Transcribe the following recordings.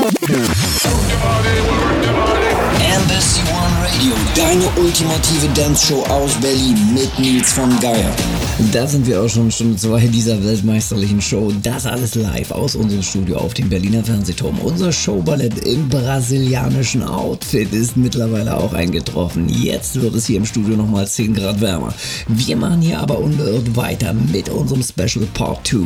Yeah. Radio, deine ultimative Dance-Show aus Berlin mit Nils von Geier. Da sind wir auch schon Stunde 2 dieser weltmeisterlichen Show. Das alles live aus unserem Studio auf dem Berliner Fernsehturm. Unser Showballett im brasilianischen Outfit ist mittlerweile auch eingetroffen. Jetzt wird es hier im Studio nochmal 10 Grad wärmer. Wir machen hier aber unbeirrt weiter mit unserem Special Part 2.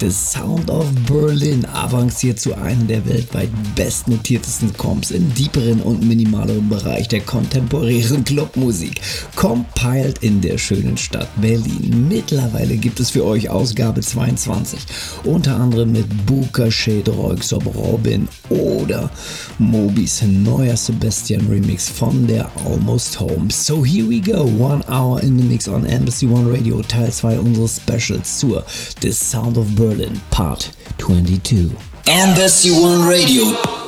The Sound of Berlin avanciert zu einem der weltweit bestnotiertesten Comps im deeperen und minimaleren Bereich der kontemporären Clubmusik. Compiled in der schönen Stadt Berlin Mittlerweile gibt es für euch Ausgabe 22, unter anderem mit Booker, Shade, Royxop, Robin oder Mobis neuer Sebastian Remix von der Almost Home. So here we go, one hour in the mix on Embassy One Radio, Teil 2 unseres Specials zur The Sound of Berlin, Part 22. Embassy One Radio.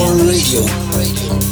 Embassy One Radio.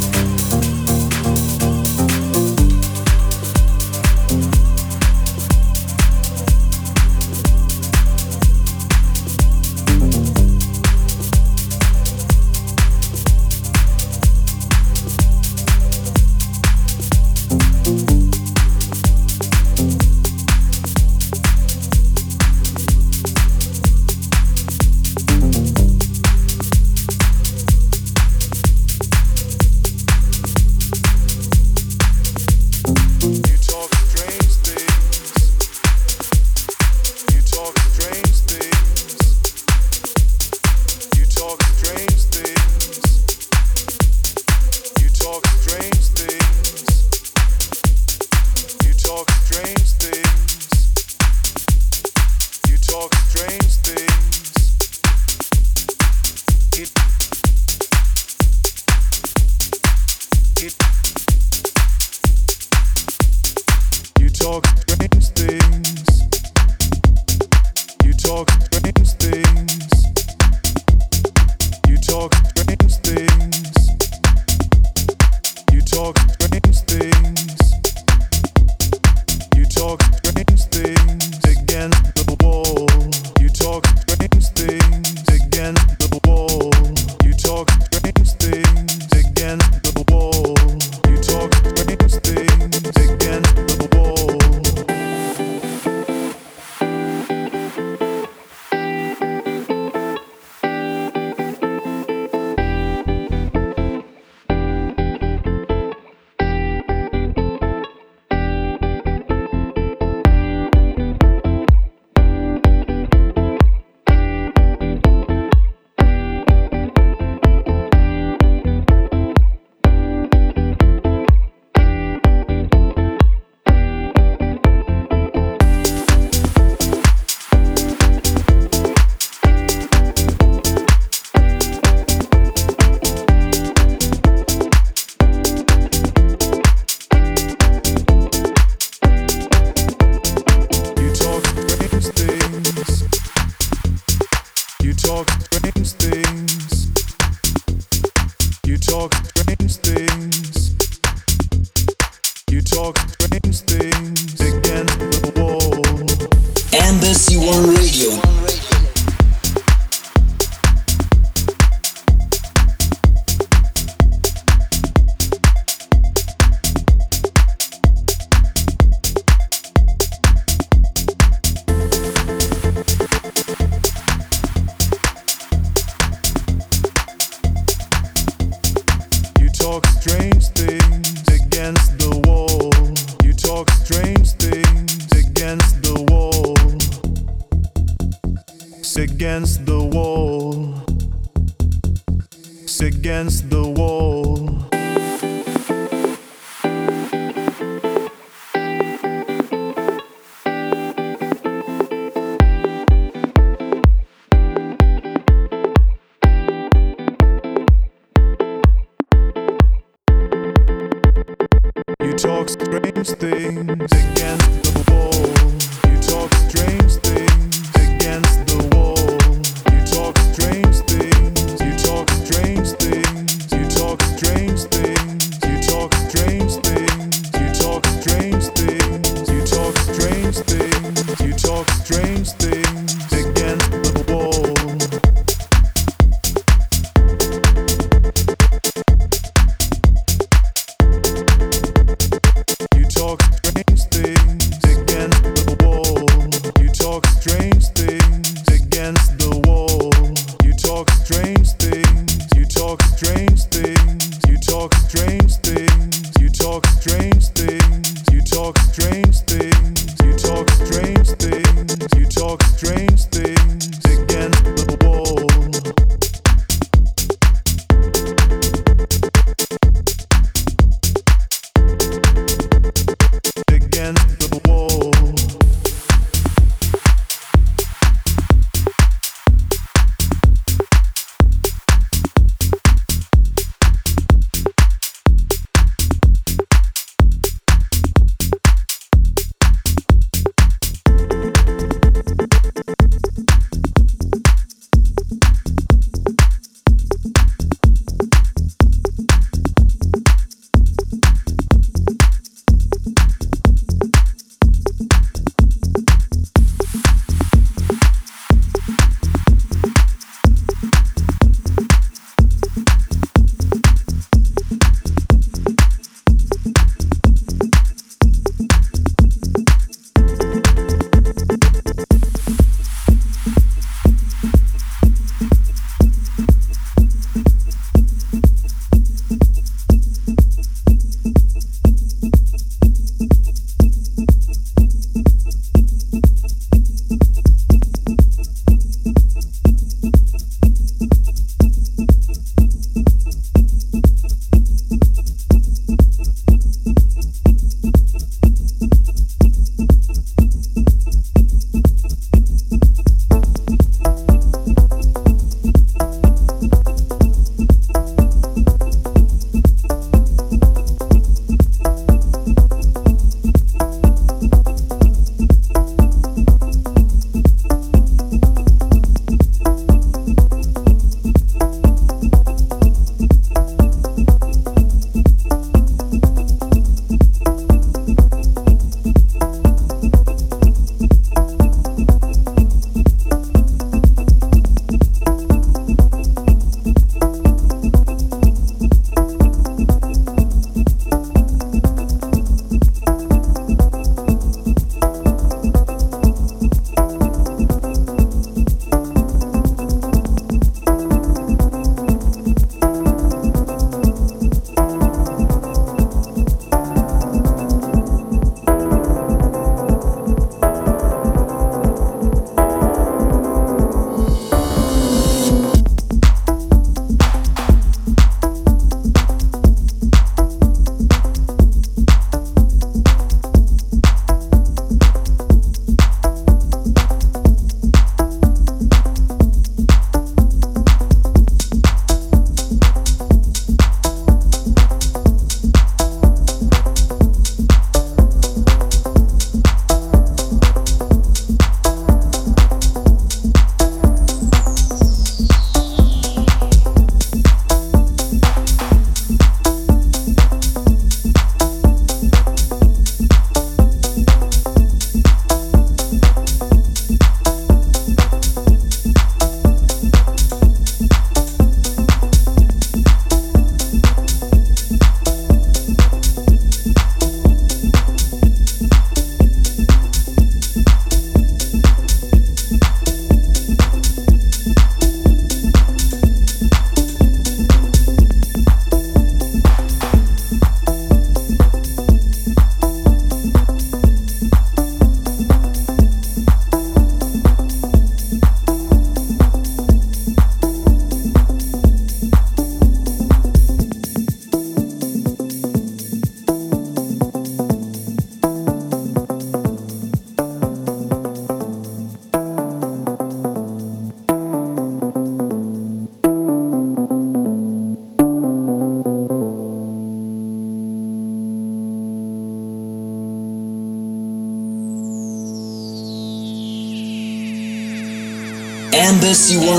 Embassy One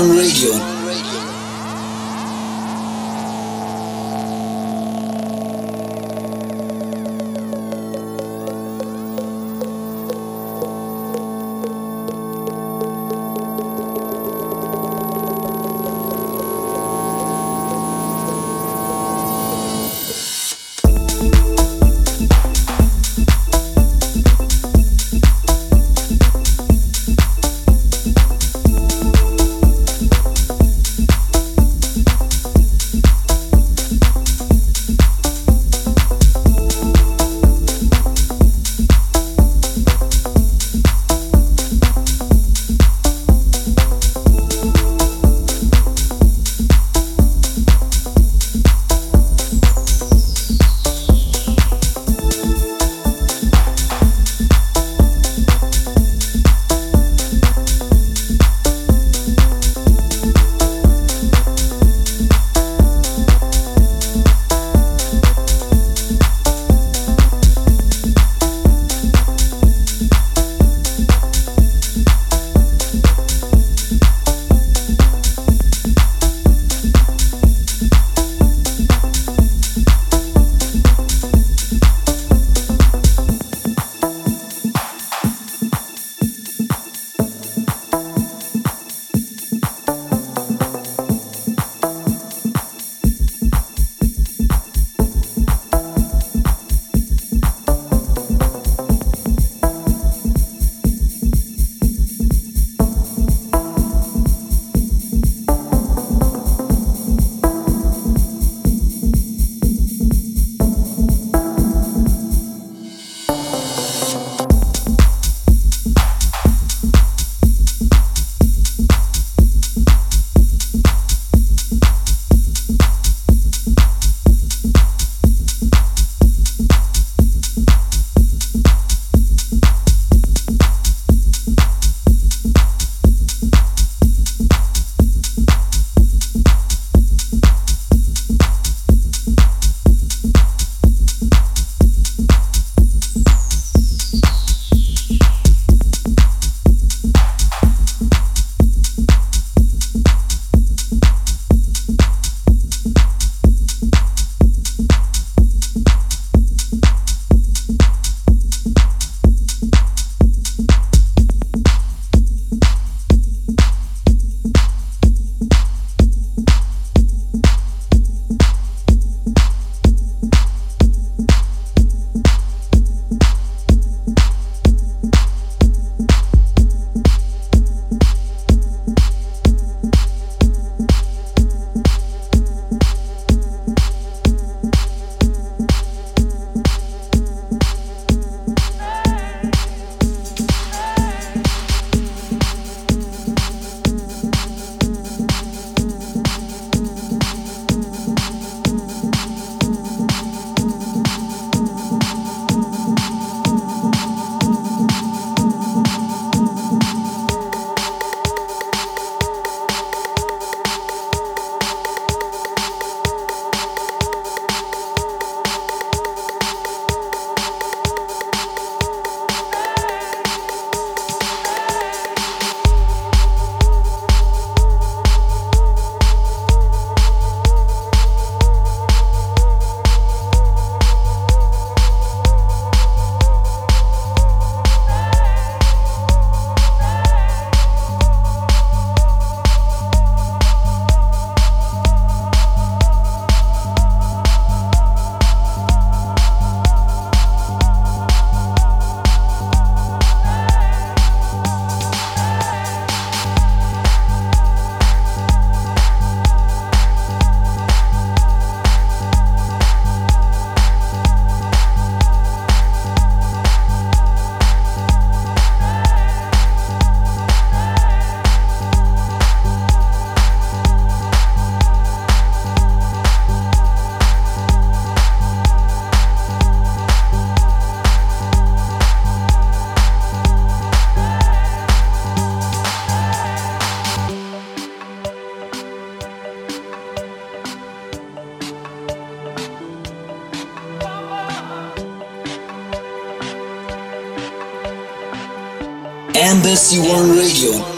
Embassy One Radio.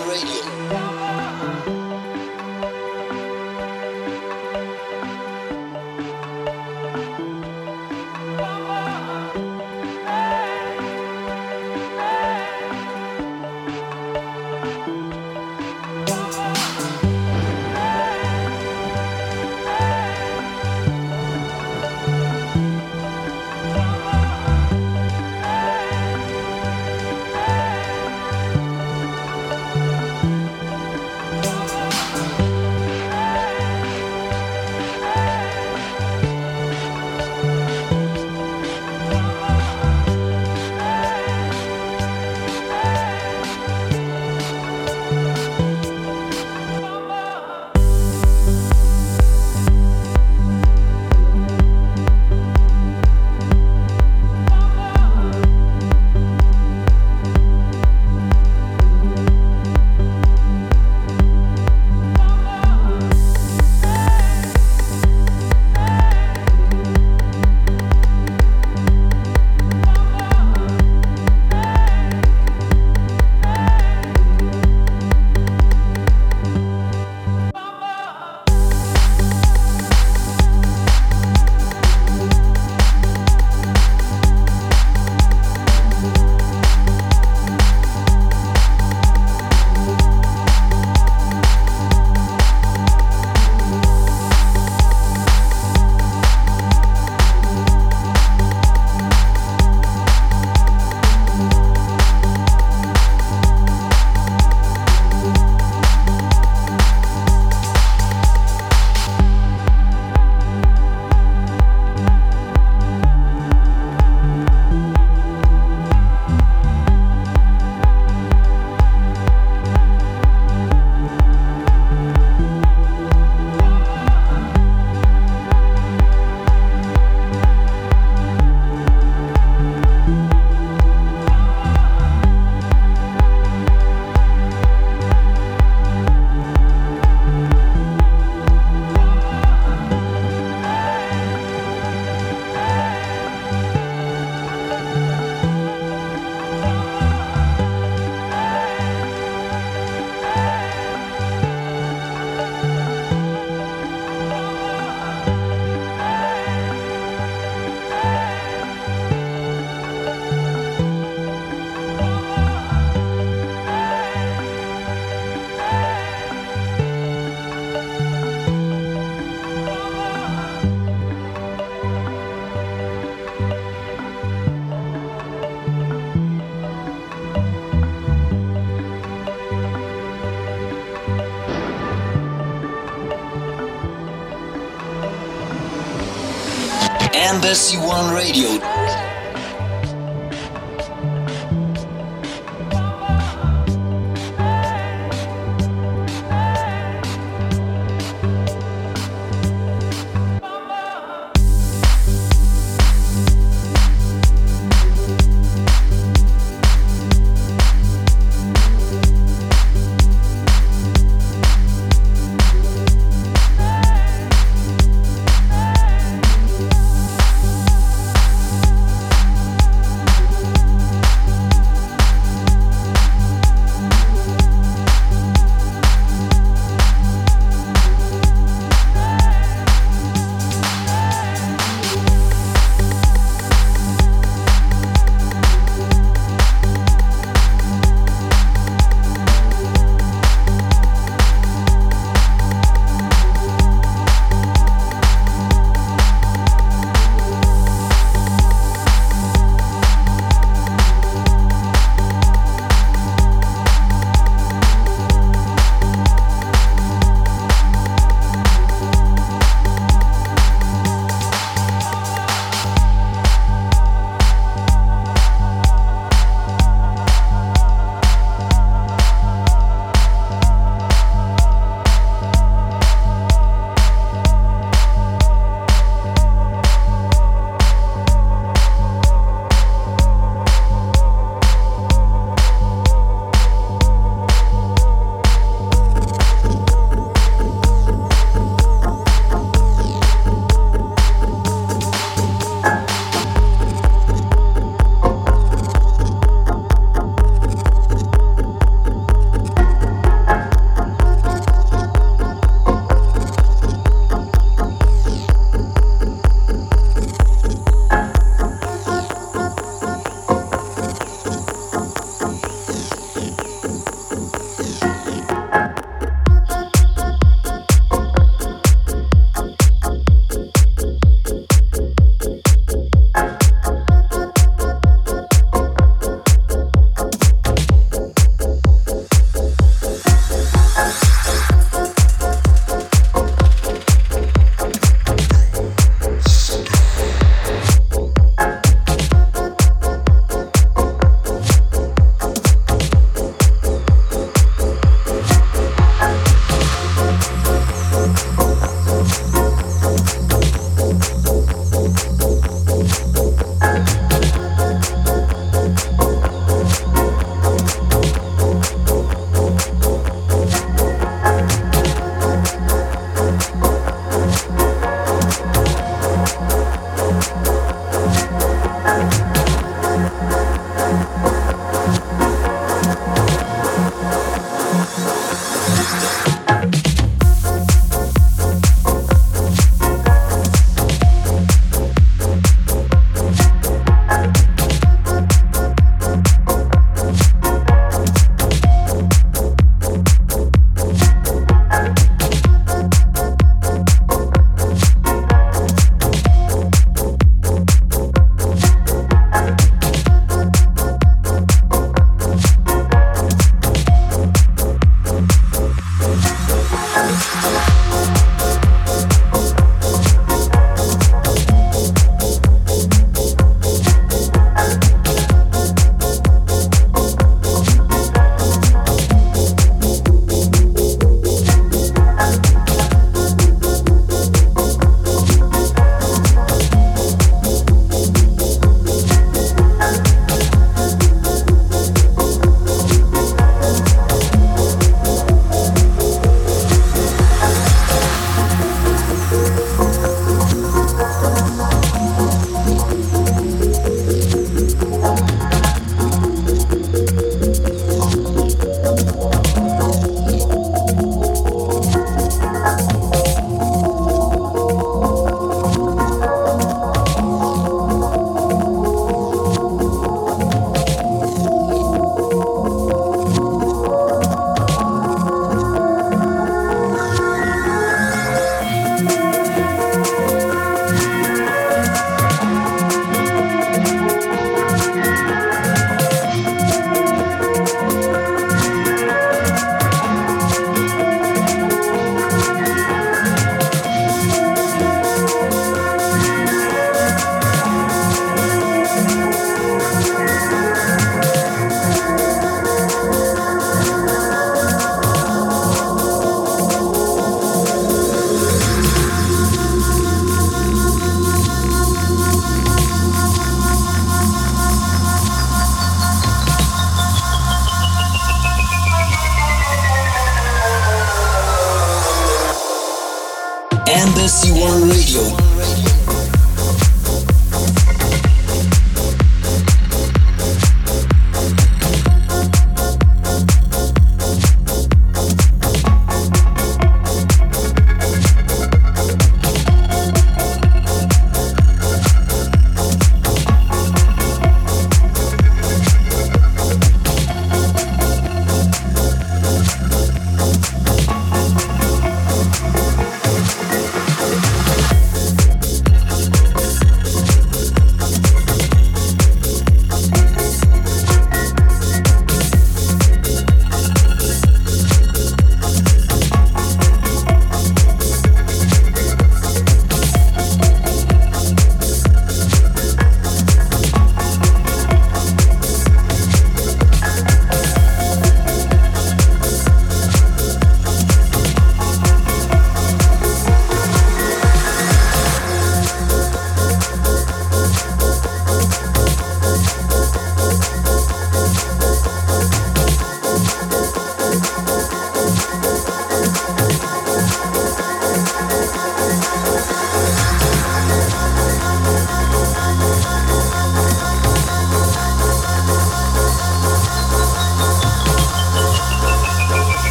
Embassy One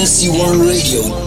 Radio. Fantasy One Radio.